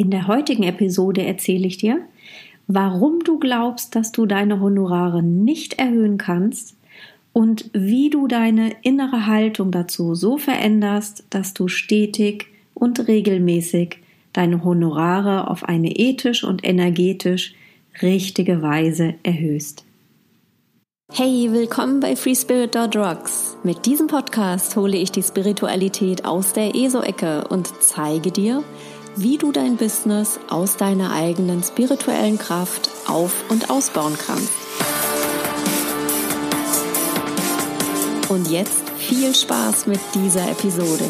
In der heutigen Episode erzähle ich dir, warum du glaubst, dass du deine Honorare nicht erhöhen kannst und wie du deine innere Haltung dazu so veränderst, dass du stetig und regelmäßig deine Honorare auf eine ethisch und energetisch richtige Weise erhöhst. Hey, willkommen bei FreeSpirit.rocks. Mit diesem Podcast hole ich die Spiritualität aus der ESO-Ecke und zeige dir, wie du dein Business aus deiner eigenen spirituellen Kraft auf- und ausbauen kannst. Und jetzt viel Spaß mit dieser Episode.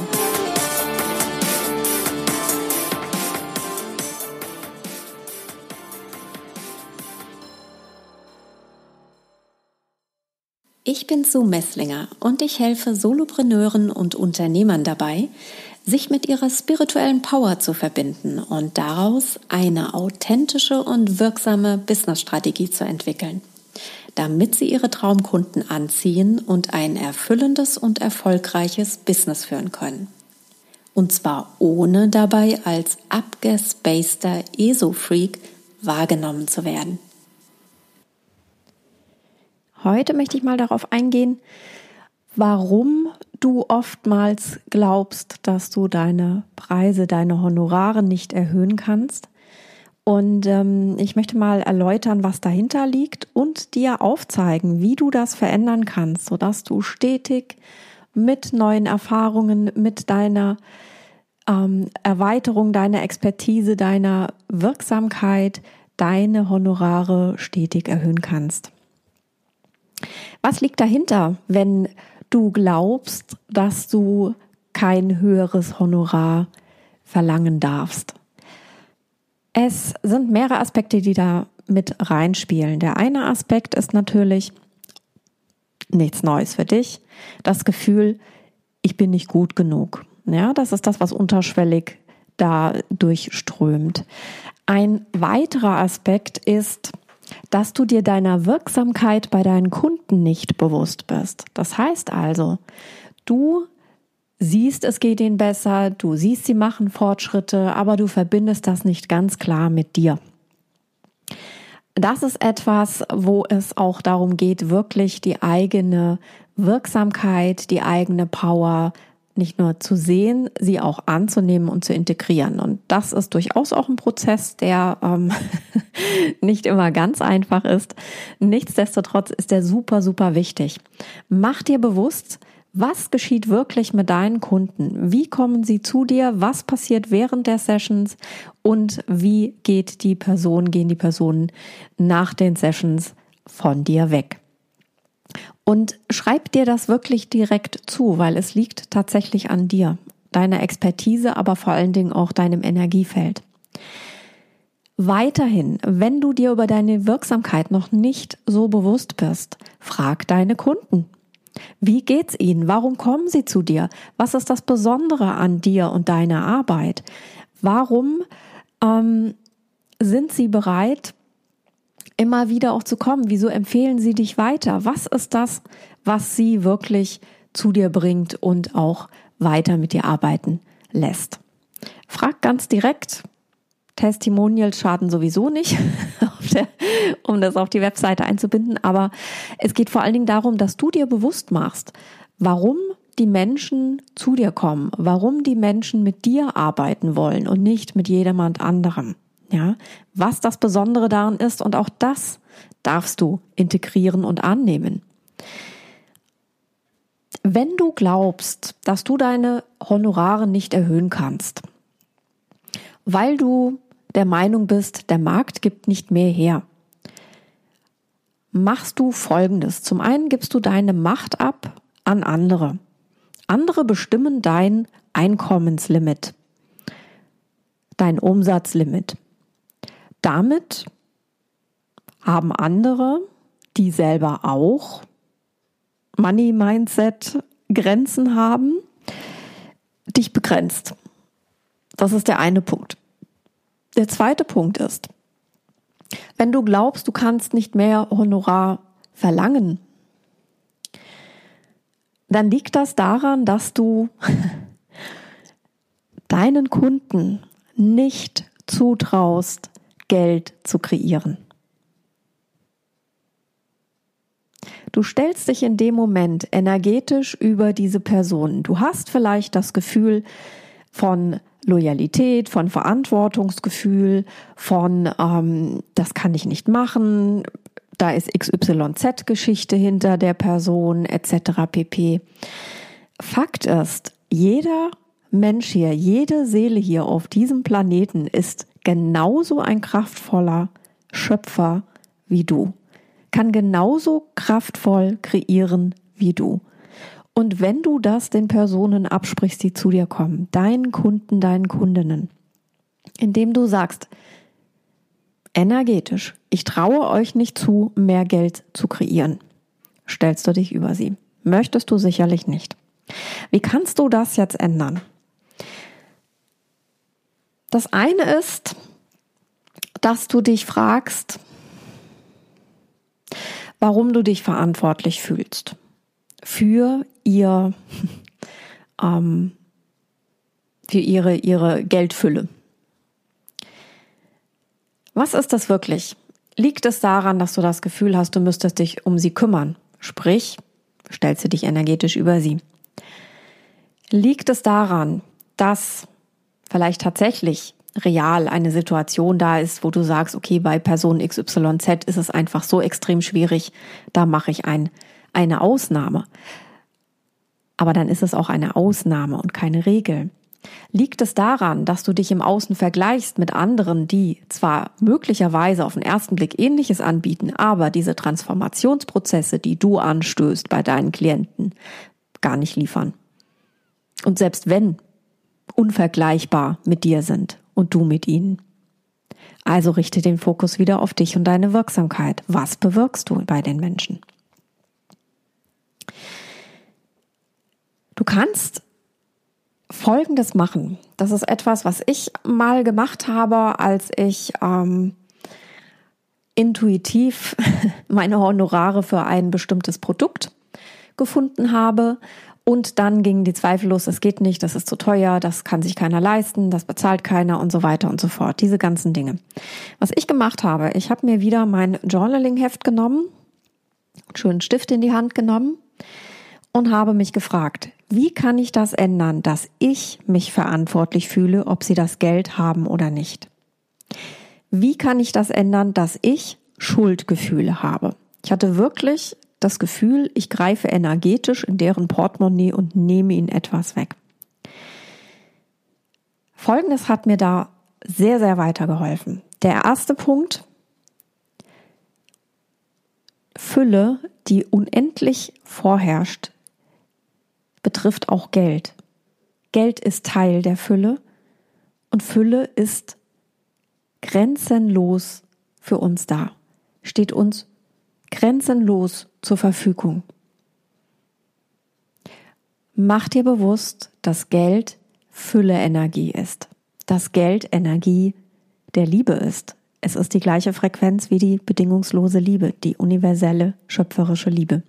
Ich bin Sue Messlinger und ich helfe Solopreneuren und Unternehmern dabei, sich mit ihrer spirituellen Power zu verbinden und daraus eine authentische und wirksame Businessstrategie zu entwickeln, damit sie ihre Traumkunden anziehen und ein erfüllendes und erfolgreiches Business führen können. Und zwar ohne dabei als abgespaceter ESO-Freak wahrgenommen zu werden. Heute möchte ich mal darauf eingehen, warum du oftmals glaubst, dass du deine Preise, deine Honorare nicht erhöhen kannst. Und ähm, ich möchte mal erläutern, was dahinter liegt und dir aufzeigen, wie du das verändern kannst, sodass du stetig mit neuen Erfahrungen, mit deiner ähm, Erweiterung deiner Expertise, deiner Wirksamkeit, deine Honorare stetig erhöhen kannst. Was liegt dahinter, wenn du glaubst, dass du kein höheres Honorar verlangen darfst? Es sind mehrere Aspekte, die da mit reinspielen. Der eine Aspekt ist natürlich nichts Neues für dich. Das Gefühl, ich bin nicht gut genug. Ja, das ist das, was unterschwellig da durchströmt. Ein weiterer Aspekt ist, dass du dir deiner Wirksamkeit bei deinen Kunden nicht bewusst bist. Das heißt also, du siehst, es geht ihnen besser, du siehst, sie machen Fortschritte, aber du verbindest das nicht ganz klar mit dir. Das ist etwas, wo es auch darum geht, wirklich die eigene Wirksamkeit, die eigene Power nicht nur zu sehen, sie auch anzunehmen und zu integrieren. Und das ist durchaus auch ein Prozess, der ähm, nicht immer ganz einfach ist. Nichtsdestotrotz ist der super, super wichtig. Mach dir bewusst, was geschieht wirklich mit deinen Kunden? Wie kommen sie zu dir? Was passiert während der Sessions? Und wie geht die Person, gehen die Personen nach den Sessions von dir weg? Und schreib dir das wirklich direkt zu, weil es liegt tatsächlich an dir, deiner Expertise, aber vor allen Dingen auch deinem Energiefeld. Weiterhin, wenn du dir über deine Wirksamkeit noch nicht so bewusst bist, frag deine Kunden. Wie geht's ihnen? Warum kommen sie zu dir? Was ist das Besondere an dir und deiner Arbeit? Warum ähm, sind sie bereit, immer wieder auch zu kommen? Wieso empfehlen sie dich weiter? Was ist das, was sie wirklich zu dir bringt und auch weiter mit dir arbeiten lässt? Frag ganz direkt. Testimonials schaden sowieso nicht, um das auf die Webseite einzubinden. Aber es geht vor allen Dingen darum, dass du dir bewusst machst, warum die Menschen zu dir kommen, warum die Menschen mit dir arbeiten wollen und nicht mit jedermann anderem. Ja, was das Besondere daran ist und auch das darfst du integrieren und annehmen. Wenn du glaubst, dass du deine Honorare nicht erhöhen kannst, weil du der Meinung bist, der Markt gibt nicht mehr her, machst du Folgendes. Zum einen gibst du deine Macht ab an andere. Andere bestimmen dein Einkommenslimit, dein Umsatzlimit. Damit haben andere, die selber auch Money Mindset Grenzen haben, dich begrenzt. Das ist der eine Punkt. Der zweite Punkt ist, wenn du glaubst, du kannst nicht mehr Honorar verlangen, dann liegt das daran, dass du deinen Kunden nicht zutraust, Geld zu kreieren. Du stellst dich in dem Moment energetisch über diese Person. Du hast vielleicht das Gefühl von Loyalität, von Verantwortungsgefühl, von ähm, das kann ich nicht machen, da ist XYZ-Geschichte hinter der Person etc. pp. Fakt ist, jeder Mensch hier, jede Seele hier auf diesem Planeten ist genauso ein kraftvoller Schöpfer wie du, kann genauso kraftvoll kreieren wie du. Und wenn du das den Personen absprichst, die zu dir kommen, deinen Kunden, deinen Kundinnen, indem du sagst, energetisch, ich traue euch nicht zu, mehr Geld zu kreieren, stellst du dich über sie. Möchtest du sicherlich nicht. Wie kannst du das jetzt ändern? Das eine ist, dass du dich fragst, warum du dich verantwortlich fühlst für ihr, ähm, für ihre, ihre Geldfülle. Was ist das wirklich? Liegt es daran, dass du das Gefühl hast, du müsstest dich um sie kümmern? Sprich, stellst du dich energetisch über sie. Liegt es daran, dass vielleicht tatsächlich real eine Situation da ist, wo du sagst, okay, bei Person XYZ ist es einfach so extrem schwierig, da mache ich ein, eine Ausnahme. Aber dann ist es auch eine Ausnahme und keine Regel. Liegt es daran, dass du dich im Außen vergleichst mit anderen, die zwar möglicherweise auf den ersten Blick ähnliches anbieten, aber diese Transformationsprozesse, die du anstößt bei deinen Klienten, gar nicht liefern? Und selbst wenn, unvergleichbar mit dir sind und du mit ihnen. Also richte den Fokus wieder auf dich und deine Wirksamkeit. Was bewirkst du bei den Menschen? Du kannst Folgendes machen. Das ist etwas, was ich mal gemacht habe, als ich ähm, intuitiv meine Honorare für ein bestimmtes Produkt gefunden habe. Und dann gingen die Zweifel los, es geht nicht, das ist zu teuer, das kann sich keiner leisten, das bezahlt keiner und so weiter und so fort. Diese ganzen Dinge. Was ich gemacht habe, ich habe mir wieder mein Journaling-Heft genommen, einen schönen Stift in die Hand genommen und habe mich gefragt, wie kann ich das ändern, dass ich mich verantwortlich fühle, ob sie das Geld haben oder nicht? Wie kann ich das ändern, dass ich Schuldgefühle habe? Ich hatte wirklich das Gefühl, ich greife energetisch in deren Portemonnaie und nehme ihnen etwas weg. Folgendes hat mir da sehr, sehr weitergeholfen. Der erste Punkt, Fülle, die unendlich vorherrscht, betrifft auch Geld. Geld ist Teil der Fülle und Fülle ist grenzenlos für uns da, steht uns grenzenlos zur Verfügung. Mach dir bewusst, dass Geld Fülle Energie ist, dass Geld Energie der Liebe ist. Es ist die gleiche Frequenz wie die bedingungslose Liebe, die universelle schöpferische Liebe.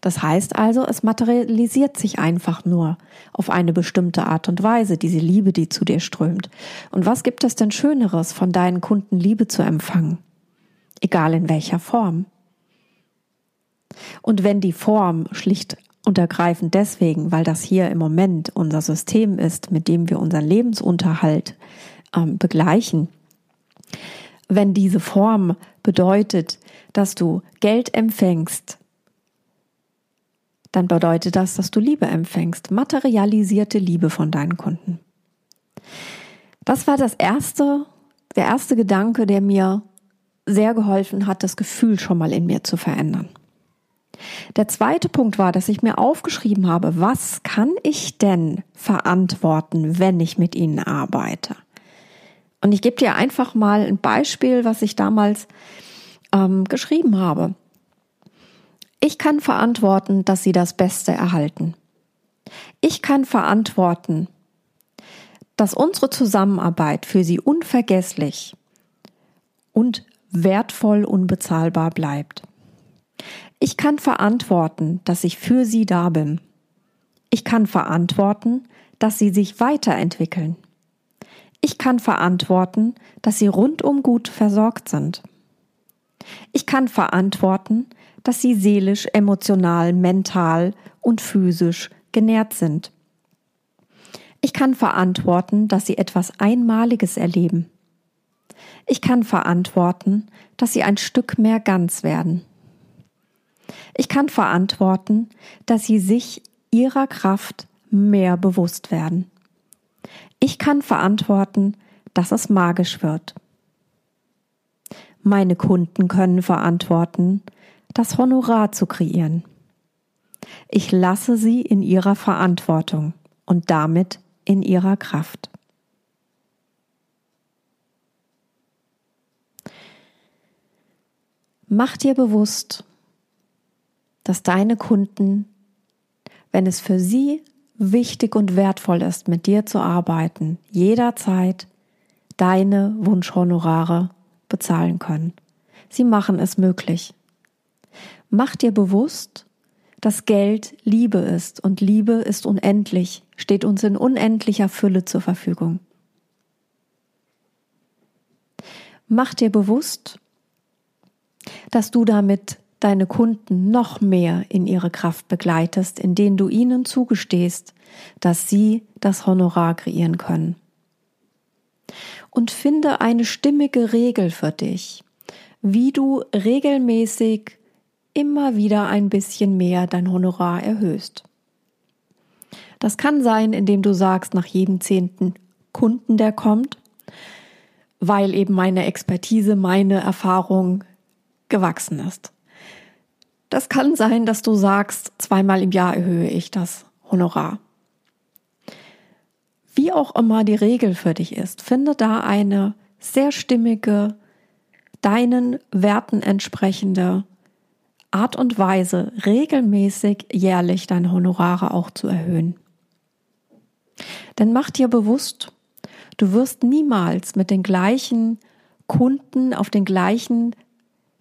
Das heißt also, es materialisiert sich einfach nur auf eine bestimmte Art und Weise, diese Liebe, die zu dir strömt. Und was gibt es denn Schöneres, von deinen Kunden Liebe zu empfangen? Egal in welcher Form. Und wenn die Form schlicht und ergreifend deswegen, weil das hier im Moment unser System ist, mit dem wir unseren Lebensunterhalt ähm, begleichen, wenn diese Form bedeutet, dass du Geld empfängst, dann bedeutet das, dass du Liebe empfängst, materialisierte Liebe von deinen Kunden. Das war das erste, der erste Gedanke, der mir sehr geholfen hat, das Gefühl schon mal in mir zu verändern. Der zweite Punkt war, dass ich mir aufgeschrieben habe, was kann ich denn verantworten, wenn ich mit ihnen arbeite? Und ich gebe dir einfach mal ein Beispiel, was ich damals ähm, geschrieben habe. Ich kann verantworten, dass sie das Beste erhalten. Ich kann verantworten, dass unsere Zusammenarbeit für sie unvergesslich und wertvoll unbezahlbar bleibt. Ich kann verantworten, dass ich für sie da bin. Ich kann verantworten, dass sie sich weiterentwickeln. Ich kann verantworten, dass sie rundum gut versorgt sind. Ich kann verantworten, dass sie seelisch, emotional, mental und physisch genährt sind. Ich kann verantworten, dass sie etwas Einmaliges erleben. Ich kann verantworten, dass sie ein Stück mehr ganz werden. Ich kann verantworten, dass sie sich ihrer Kraft mehr bewusst werden. Ich kann verantworten, dass es magisch wird. Meine Kunden können verantworten, das Honorar zu kreieren. Ich lasse sie in ihrer Verantwortung und damit in ihrer Kraft. Mach dir bewusst, dass deine Kunden, wenn es für sie wichtig und wertvoll ist, mit dir zu arbeiten, jederzeit deine Wunschhonorare bezahlen können. Sie machen es möglich. Mach dir bewusst, dass Geld Liebe ist und Liebe ist unendlich, steht uns in unendlicher Fülle zur Verfügung. Mach dir bewusst, dass du damit deine Kunden noch mehr in ihre Kraft begleitest, indem du ihnen zugestehst, dass sie das Honorar kreieren können. Und finde eine stimmige Regel für dich, wie du regelmäßig immer wieder ein bisschen mehr dein Honorar erhöhst. Das kann sein, indem du sagst, nach jedem zehnten Kunden, der kommt, weil eben meine Expertise, meine Erfahrung gewachsen ist. Das kann sein, dass du sagst, zweimal im Jahr erhöhe ich das Honorar. Wie auch immer die Regel für dich ist, finde da eine sehr stimmige, deinen Werten entsprechende Art und Weise, regelmäßig jährlich deine Honorare auch zu erhöhen. Denn mach dir bewusst, du wirst niemals mit den gleichen Kunden auf den gleichen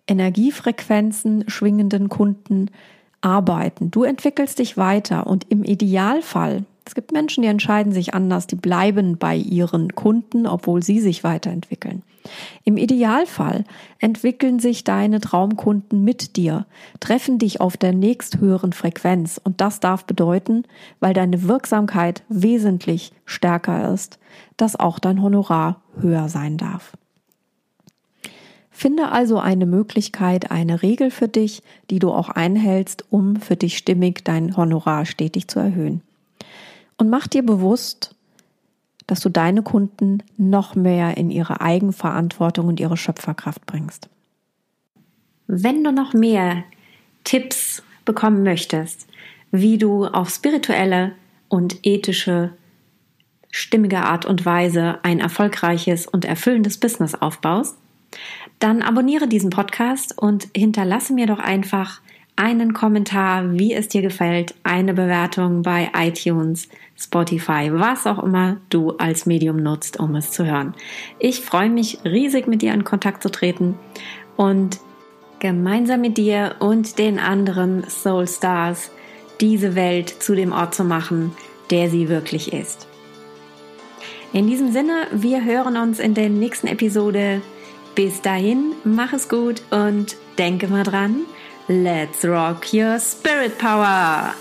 Energiefrequenzen schwingenden Kunden arbeiten. Du entwickelst dich weiter und im Idealfall, es gibt Menschen, die entscheiden sich anders, die bleiben bei ihren Kunden, obwohl sie sich weiterentwickeln. Im Idealfall entwickeln sich deine Traumkunden mit dir, treffen dich auf der nächsthöheren Frequenz und das darf bedeuten, weil deine Wirksamkeit wesentlich stärker ist, dass auch dein Honorar höher sein darf. Finde also eine Möglichkeit, eine Regel für dich, die du auch einhältst, um für dich stimmig dein Honorar stetig zu erhöhen. Und mach dir bewusst, dass du deine Kunden noch mehr in ihre Eigenverantwortung und ihre Schöpferkraft bringst. Wenn du noch mehr Tipps bekommen möchtest, wie du auf spirituelle und ethische, stimmige Art und Weise ein erfolgreiches und erfüllendes Business aufbaust, dann abonniere diesen Podcast und hinterlasse mir doch einfach einen Kommentar, wie es dir gefällt, eine Bewertung bei iTunes, Spotify, was auch immer du als Medium nutzt, um es zu hören. Ich freue mich riesig, mit dir in Kontakt zu treten und gemeinsam mit dir und den anderen Soul Stars diese Welt zu dem Ort zu machen, der sie wirklich ist. In diesem Sinne, wir hören uns in der nächsten Episode bis dahin, mach es gut und denke mal dran, let's rock your spirit power!